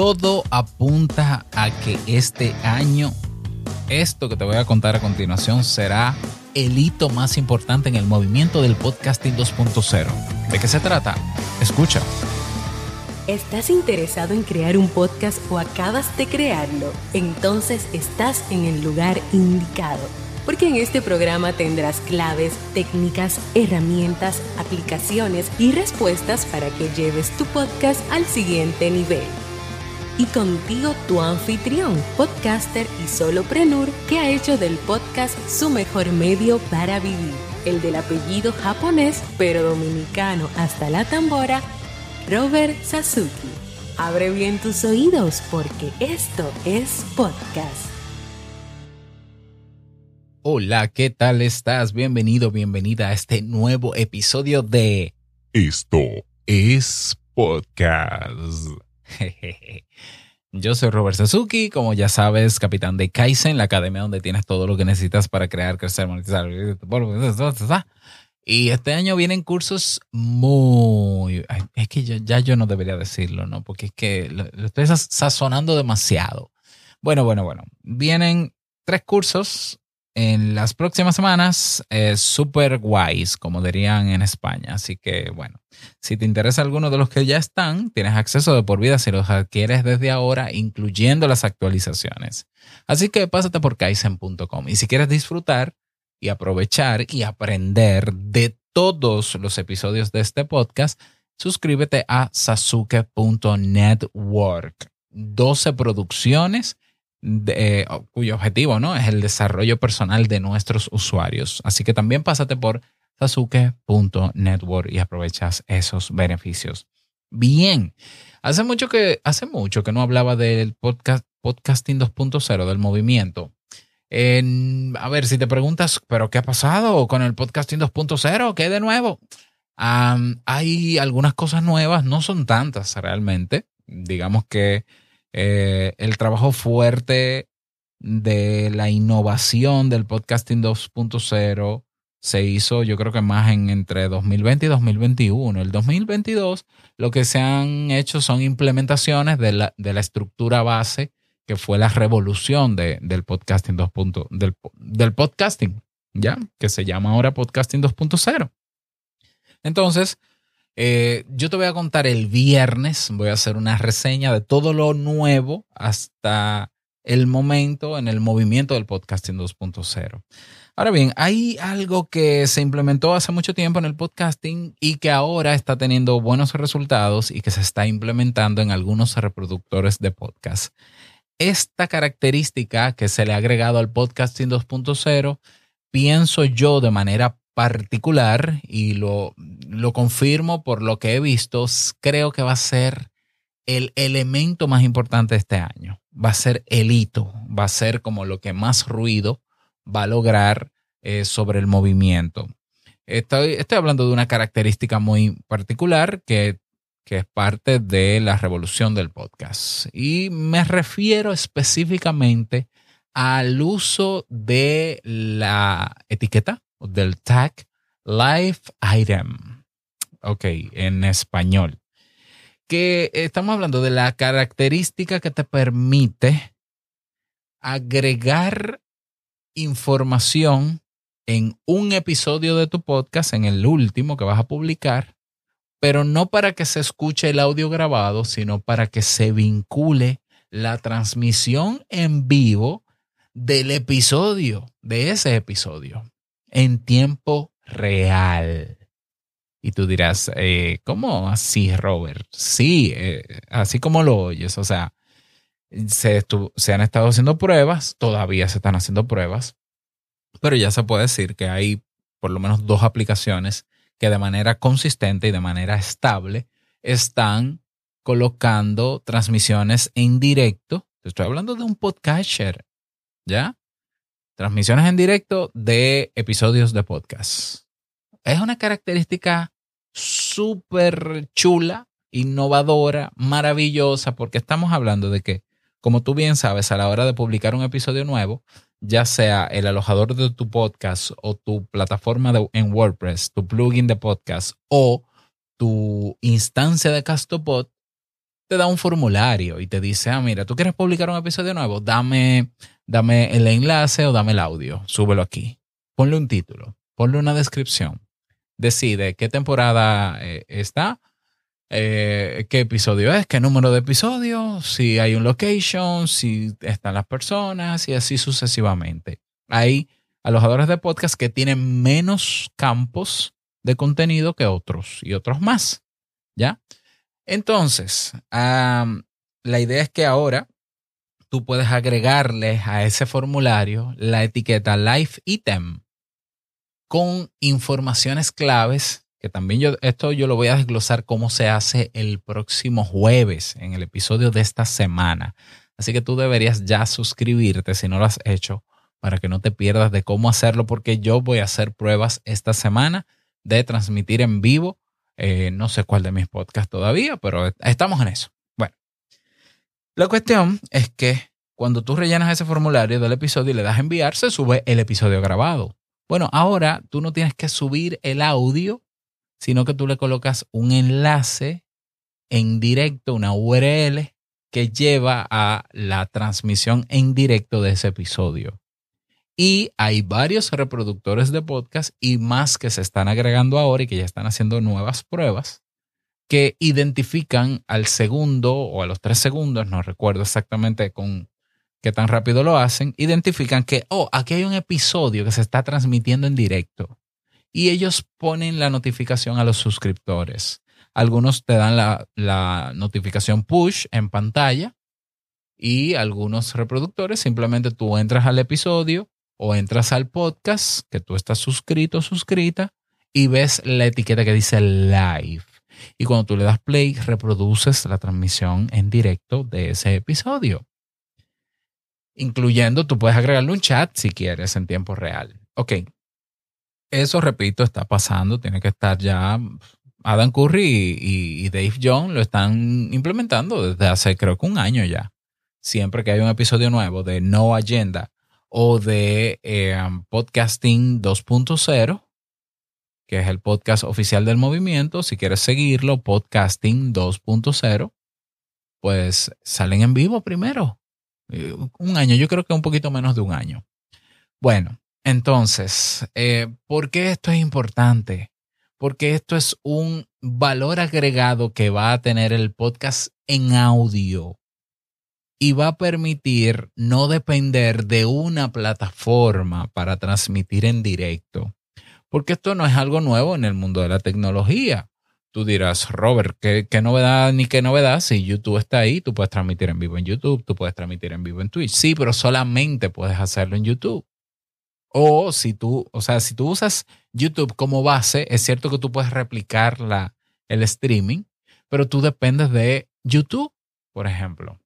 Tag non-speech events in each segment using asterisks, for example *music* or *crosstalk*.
todo apunta a que este año esto que te voy a contar a continuación será el hito más importante en el movimiento del podcasting 2.0. ¿De qué se trata? Escucha. ¿Estás interesado en crear un podcast o acabas de crearlo? Entonces estás en el lugar indicado, porque en este programa tendrás claves, técnicas, herramientas, aplicaciones y respuestas para que lleves tu podcast al siguiente nivel y contigo tu anfitrión, podcaster y soloprenur que ha hecho del podcast su mejor medio para vivir, el del apellido japonés pero dominicano hasta la tambora, Robert Sasuki. Abre bien tus oídos porque esto es podcast. Hola, ¿qué tal estás? Bienvenido, bienvenida a este nuevo episodio de Esto es podcast. *laughs* Yo soy Robert Suzuki, como ya sabes, capitán de Kaizen, la academia donde tienes todo lo que necesitas para crear, crecer, monetizar. Y este año vienen cursos muy... Es que ya yo no debería decirlo, ¿no? Porque es que lo, lo estoy sazonando demasiado. Bueno, bueno, bueno. Vienen tres cursos en las próximas semanas eh, super guays, como dirían en España. Así que bueno, si te interesa alguno de los que ya están, tienes acceso de por vida si los adquieres desde ahora, incluyendo las actualizaciones. Así que pásate por kaizen.com y si quieres disfrutar y aprovechar y aprender de todos los episodios de este podcast, suscríbete a sasuke.network. 12 producciones eh, cuyo objetivo ¿no? es el desarrollo personal de nuestros usuarios. Así que también pásate por sasuke.network y aprovechas esos beneficios. Bien, hace mucho que, hace mucho que no hablaba del podcast, podcasting 2.0, del movimiento. a ver, si te preguntas, ¿pero qué ha pasado con el podcasting 2.0? ¿Qué de nuevo? hay algunas cosas nuevas, no son tantas realmente. Digamos que eh, el trabajo fuerte de la innovación del podcasting 2.0 se hizo yo creo que más en entre 2020 y 2021. El 2022 lo que se han hecho son implementaciones de la, de la estructura base que fue la revolución de, del podcasting 2. Del, del podcasting, ¿ya? Que se llama ahora podcasting 2.0. Entonces, eh, yo te voy a contar el viernes, voy a hacer una reseña de todo lo nuevo hasta el momento en el movimiento del podcasting 2.0. Ahora bien, hay algo que se implementó hace mucho tiempo en el podcasting y que ahora está teniendo buenos resultados y que se está implementando en algunos reproductores de podcast. Esta característica que se le ha agregado al podcasting 2.0, pienso yo de manera particular, y lo, lo confirmo por lo que he visto, creo que va a ser el elemento más importante este año. Va a ser el hito, va a ser como lo que más ruido va a lograr eh, sobre el movimiento. Estoy, estoy, hablando de una característica muy particular que, que es parte de la revolución del podcast. Y me refiero específicamente al uso de la etiqueta del tag Life Item. Ok, en español. Que estamos hablando de la característica que te permite agregar información en un episodio de tu podcast, en el último que vas a publicar, pero no para que se escuche el audio grabado, sino para que se vincule la transmisión en vivo del episodio, de ese episodio en tiempo real. Y tú dirás, eh, ¿cómo así, Robert? Sí, eh, así como lo oyes. O sea, se, se han estado haciendo pruebas, todavía se están haciendo pruebas, pero ya se puede decir que hay por lo menos dos aplicaciones que de manera consistente y de manera estable están colocando transmisiones en directo. estoy hablando de un podcaster, ¿ya? Transmisiones en directo de episodios de podcast. Es una característica súper chula, innovadora, maravillosa, porque estamos hablando de que, como tú bien sabes, a la hora de publicar un episodio nuevo, ya sea el alojador de tu podcast o tu plataforma en WordPress, tu plugin de podcast o tu instancia de Castopod, te da un formulario y te dice, ah, mira, tú quieres publicar un episodio nuevo, dame, dame el enlace o dame el audio, súbelo aquí. Ponle un título, ponle una descripción. Decide qué temporada eh, está, eh, qué episodio es, qué número de episodios, si hay un location, si están las personas y así sucesivamente. Hay alojadores de podcast que tienen menos campos de contenido que otros y otros más. ¿Ya? Entonces, la idea es que ahora tú puedes agregarle a ese formulario la etiqueta Live Item con informaciones claves, que también yo, esto yo lo voy a desglosar cómo se hace el próximo jueves en el episodio de esta semana. Así que tú deberías ya suscribirte si no lo has hecho para que no te pierdas de cómo hacerlo, porque yo voy a hacer pruebas esta semana de transmitir en vivo. Eh, no sé cuál de mis podcasts todavía, pero estamos en eso. Bueno, la cuestión es que cuando tú rellenas ese formulario del episodio y le das a enviar, se sube el episodio grabado. Bueno, ahora tú no tienes que subir el audio, sino que tú le colocas un enlace en directo, una URL que lleva a la transmisión en directo de ese episodio. Y hay varios reproductores de podcast y más que se están agregando ahora y que ya están haciendo nuevas pruebas que identifican al segundo o a los tres segundos, no recuerdo exactamente con qué tan rápido lo hacen, identifican que, oh, aquí hay un episodio que se está transmitiendo en directo. Y ellos ponen la notificación a los suscriptores. Algunos te dan la, la notificación push en pantalla y algunos reproductores simplemente tú entras al episodio, o entras al podcast que tú estás suscrito o suscrita y ves la etiqueta que dice live. Y cuando tú le das play, reproduces la transmisión en directo de ese episodio. Incluyendo, tú puedes agregarle un chat si quieres en tiempo real. Ok. Eso, repito, está pasando. Tiene que estar ya. Adam Curry y, y Dave John lo están implementando desde hace creo que un año ya. Siempre que hay un episodio nuevo de No Agenda o de eh, Podcasting 2.0, que es el podcast oficial del movimiento. Si quieres seguirlo, Podcasting 2.0, pues salen en vivo primero. Eh, un año, yo creo que un poquito menos de un año. Bueno, entonces, eh, ¿por qué esto es importante? Porque esto es un valor agregado que va a tener el podcast en audio y va a permitir no depender de una plataforma para transmitir en directo. Porque esto no es algo nuevo en el mundo de la tecnología. Tú dirás, Robert, ¿qué, novedad ni qué novedad? Si YouTube está ahí, tú puedes transmitir en vivo en YouTube, tú puedes transmitir en vivo en Twitch. Sí, pero solamente puedes hacerlo en YouTube. O si tú, o sea, si tú usas YouTube como base, es cierto que tú puedes replicar la, el streaming, pero tú dependes de YouTube, por ejemplo.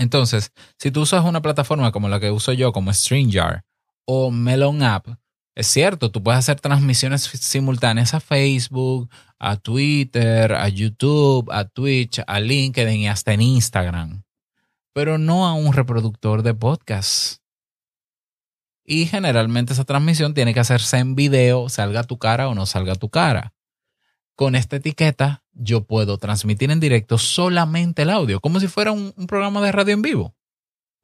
Entonces, si tú usas una plataforma como la que uso yo, como StreamYard o Melon App, es cierto, tú puedes hacer transmisiones simultáneas a Facebook, a Twitter, a YouTube, a Twitch, a LinkedIn y hasta en Instagram, pero no a un reproductor de podcast. Y generalmente esa transmisión tiene que hacerse en video, salga tu cara o no salga tu cara con esta etiqueta yo puedo transmitir en directo solamente el audio, como si fuera un, programa de radio en vivo.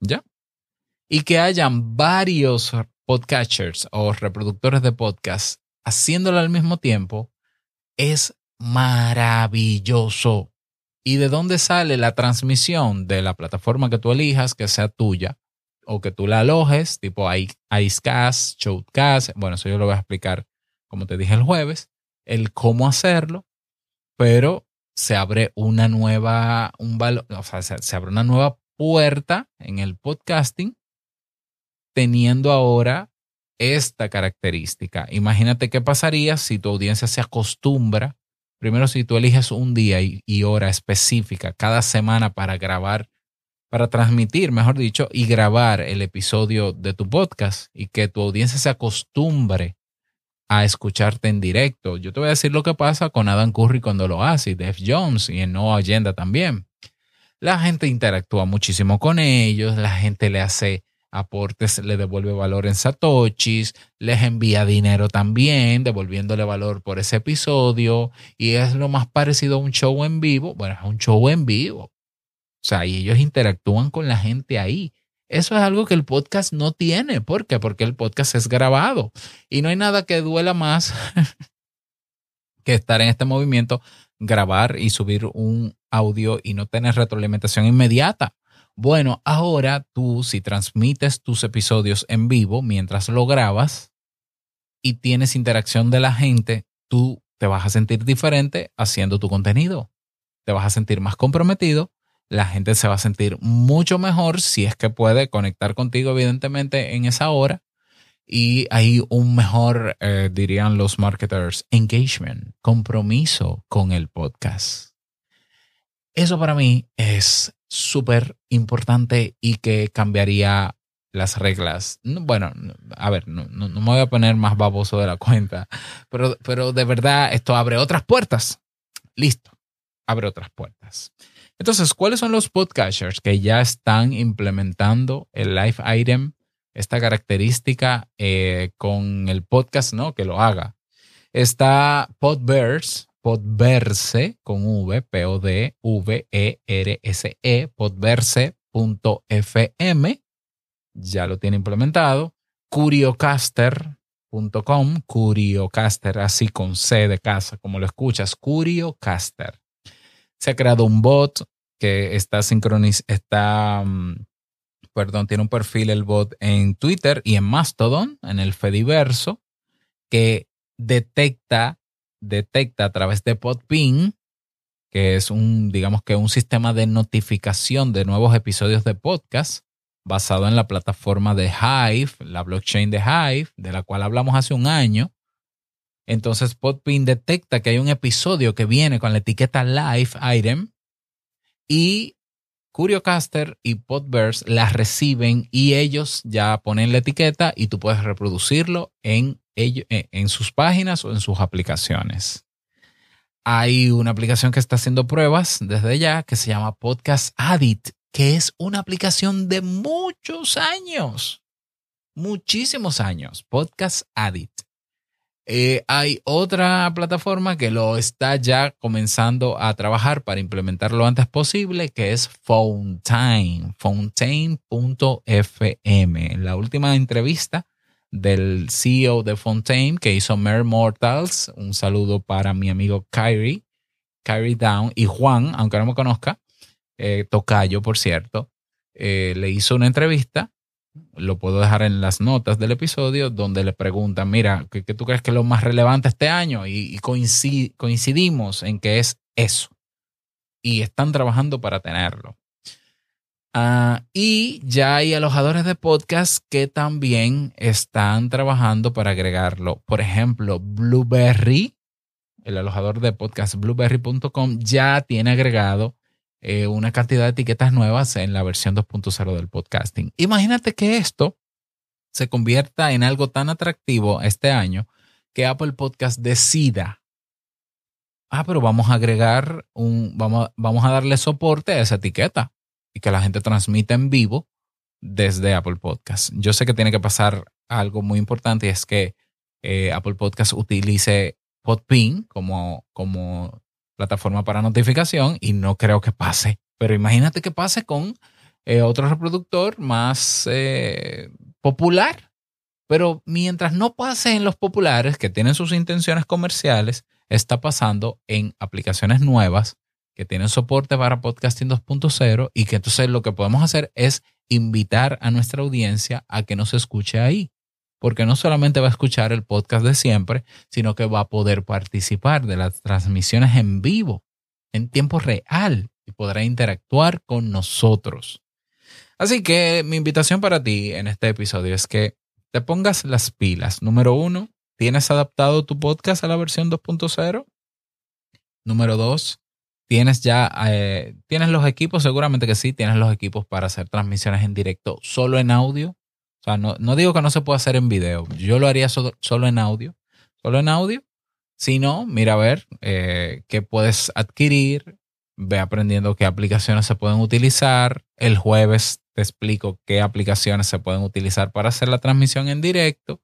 ¿Ya? Y que hayan varios podcatchers o reproductores de podcast haciéndolo al mismo tiempo es maravilloso. ¿Y de dónde sale la transmisión de la plataforma que tú elijas, que sea tuya, o que tú la alojes, tipo Icecast, Showcast? Bueno, eso yo lo voy a explicar, como te dije el jueves el cómo hacerlo, pero se abre una nueva, un o sea, se, abre una nueva puerta en el podcasting teniendo ahora esta característica. Imagínate qué pasaría si tu audiencia se acostumbra, primero si tú eliges un día y, hora específica cada semana para grabar, para transmitir, mejor dicho, y grabar el episodio de tu podcast y que tu audiencia se acostumbre a escucharte en directo. Yo te voy a decir lo que pasa con Adam Curry cuando lo hace, y Def Jones y en No Agenda también. La gente interactúa muchísimo con ellos, la gente le hace aportes, le devuelve valor en satoshis, les envía dinero también, devolviéndole valor por ese episodio, y es lo más parecido a un show en vivo. Bueno, es un show en vivo. O sea, y ellos interactúan con la gente ahí. Eso es algo que el podcast no tiene. ¿Por qué? Porque el podcast es grabado. Y no hay nada que duela más *laughs* que estar en este movimiento, grabar y subir un audio y no tener retroalimentación inmediata. Bueno, ahora tú si transmites tus episodios en vivo mientras lo grabas y tienes interacción de la gente, tú te vas a sentir diferente haciendo tu contenido. Te vas a sentir más comprometido. La gente se va a sentir mucho mejor si es que puede conectar contigo, evidentemente, en esa hora. Y hay un mejor, eh, dirían los marketers, engagement, compromiso con el podcast. Eso para mí es súper importante y que cambiaría las reglas. Bueno, a ver, no, no, me voy a poner más baboso de la cuenta, pero, pero de verdad esto abre otras puertas. Listo, abre otras puertas. Entonces, ¿cuáles son los podcasters que ya están implementando el live item, esta característica eh, con el podcast, ¿no? Que lo haga. Está Podverse, Podverse con V, P-O-D-V-E-R-S-E, podverse.fm, ya lo tiene implementado. Curiocaster.com, Curiocaster, así con C de casa, como lo escuchas, Curiocaster. Se ha creado un bot que está sincronizado, está, mm, perdón, tiene un perfil el bot en Twitter y en Mastodon, en el Fediverso, que detecta detecta a través de Podpin, que es un, digamos que un sistema de notificación de nuevos episodios de podcast basado en la plataforma de Hive, la blockchain de Hive, de la cual hablamos hace un año. Entonces Podpin detecta que hay un episodio que viene con la etiqueta Live Item y Curiocaster y Podverse la reciben y ellos ya ponen la etiqueta y tú puedes reproducirlo en eh, en sus páginas o en sus aplicaciones. Hay una aplicación que está haciendo pruebas desde ya que se llama Podcast Addict, que es una aplicación de muchos años, muchísimos años, Podcast Addict. Eh, hay otra plataforma que lo está ya comenzando a trabajar para implementar lo antes posible, que es Fountain, fountain.fm. La última entrevista del CEO de Fontaine que hizo Mere Mortals. Un saludo para mi amigo Kyrie, Kyrie Down y Juan, aunque no me conozca, eh, Tocayo, por cierto, eh, le hizo una entrevista. Lo puedo dejar en las notas del episodio donde le preguntan, mira, ¿qué, tú crees que es lo más relevante este año? Y, coincidimos en que es eso. Y están trabajando para tenerlo. Ah, y ya hay alojadores de podcast que también están trabajando para agregarlo. Por ejemplo, Blueberry, el alojador de podcast blueberry.com, ya tiene agregado eh, una cantidad de etiquetas nuevas en la versión 2.0 del podcasting. Imagínate que esto se convierta en algo tan atractivo este año que Apple Podcast decida. Ah, pero vamos a agregar un, vamos, vamos a darle soporte a esa etiqueta y que la gente transmita en vivo desde Apple Podcast. Yo sé que tiene que pasar algo muy importante y es que eh, Apple Podcast utilice Podpin como, como plataforma para notificación y no creo que pase. Pero imagínate que pase con eh, otro reproductor más eh, popular. Pero mientras no pase en los populares que tienen sus intenciones comerciales, está pasando en aplicaciones nuevas que tienen soporte para podcasting 2.0 y que entonces lo que podemos hacer es invitar a nuestra audiencia a que nos escuche ahí. Porque no solamente va a escuchar el podcast de siempre, sino que va a poder participar de las transmisiones en vivo, en tiempo real, y podrá interactuar con nosotros. Así que mi invitación para ti en este episodio es que te pongas las pilas. Número uno, ¿tienes adaptado tu podcast a la versión 2.0? Número dos, ¿Tienes ya, eh, tienes los equipos? Seguramente que sí, tienes los equipos para hacer transmisiones en directo solo en audio. O sea, no, no digo que no se pueda hacer en video, yo lo haría solo en audio, solo en audio. Si no, mira a ver eh, qué puedes adquirir ve aprendiendo qué aplicaciones se pueden utilizar. El jueves te explico qué aplicaciones se pueden utilizar para hacer la transmisión en directo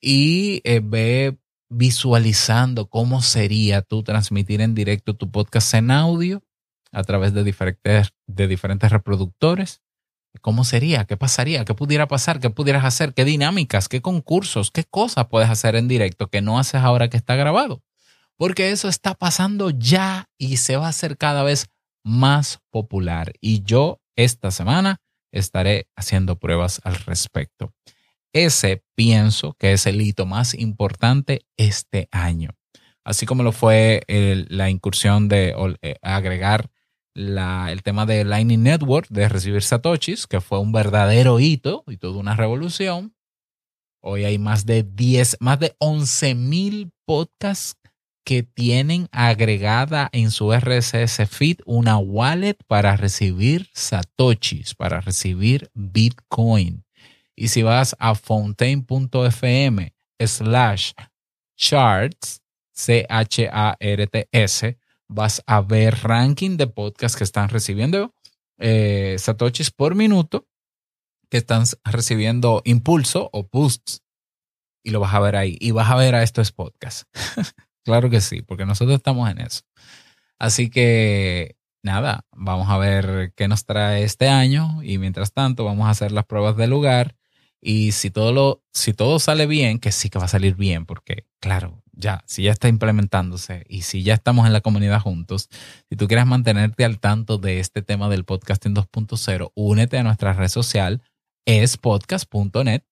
y eh, ve visualizando cómo sería tú transmitir en directo tu podcast en audio a través de diferentes, de diferentes reproductores. ¿Cómo sería? ¿Qué pasaría? ¿Qué pudiera pasar? ¿Qué pudieras hacer? ¿Qué dinámicas? ¿Qué concursos? ¿Qué cosas puedes hacer en directo que no haces ahora que está grabado? Porque eso está pasando ya y se va a hacer cada vez más popular. Y yo esta semana estaré haciendo pruebas al respecto. Ese pienso que es el hito más importante este año. Así como lo fue la incursión de eh, agregar el tema de Lightning Network, de recibir satoshis, que fue un verdadero hito y toda una revolución. Hoy hay más de 10, más de 11 mil podcasts que tienen agregada en su RSS feed una wallet para recibir satoshis, para recibir Bitcoin. Y si vas a fontaine.fm slash charts, C-H-A-R-T-S, vas a ver ranking de podcasts que están recibiendo eh, satoshis por minuto, que están recibiendo impulso o boosts. Y lo vas a ver ahí. Y vas a ver a estos podcasts. *laughs* claro que sí, porque nosotros estamos en eso. Así que nada, vamos a ver qué nos trae este año y mientras tanto vamos a hacer las pruebas de lugar y si todo, lo, si todo sale bien, que sí que va a salir bien, porque claro, ya, si ya está implementándose y si ya estamos en la comunidad juntos, si tú quieres mantenerte al tanto de este tema del podcasting 2.0, únete a nuestra red social, es podcast.net,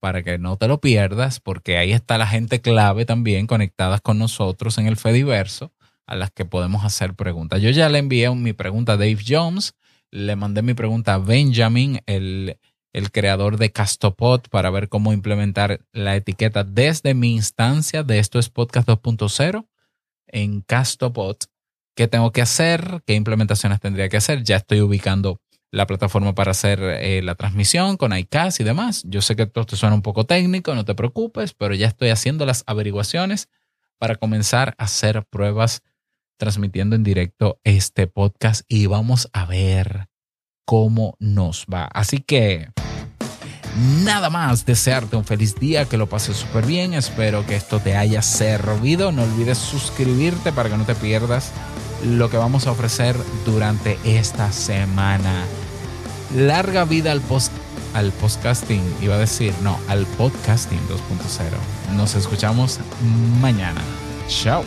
para que no te lo pierdas, porque ahí está la gente clave también conectadas con nosotros en el Fediverso, a las que podemos hacer preguntas. Yo ya le envié mi pregunta a Dave Jones, le mandé mi pregunta a Benjamin, el el creador de Castopod para ver cómo implementar la etiqueta desde mi instancia de esto es podcast 2.0 en Castopod. ¿Qué tengo que hacer? ¿Qué implementaciones tendría que hacer? Ya estoy ubicando la plataforma para hacer eh, la transmisión con iCast y demás. Yo sé que esto te suena un poco técnico, no te preocupes, pero ya estoy haciendo las averiguaciones para comenzar a hacer pruebas transmitiendo en directo este podcast y vamos a ver cómo nos va. Así que nada más, desearte un feliz día, que lo pases súper bien. Espero que esto te haya servido. No olvides suscribirte para que no te pierdas lo que vamos a ofrecer durante esta semana. Larga vida al post al podcasting, iba a decir, no, al podcasting 2.0. Nos escuchamos mañana. Chao.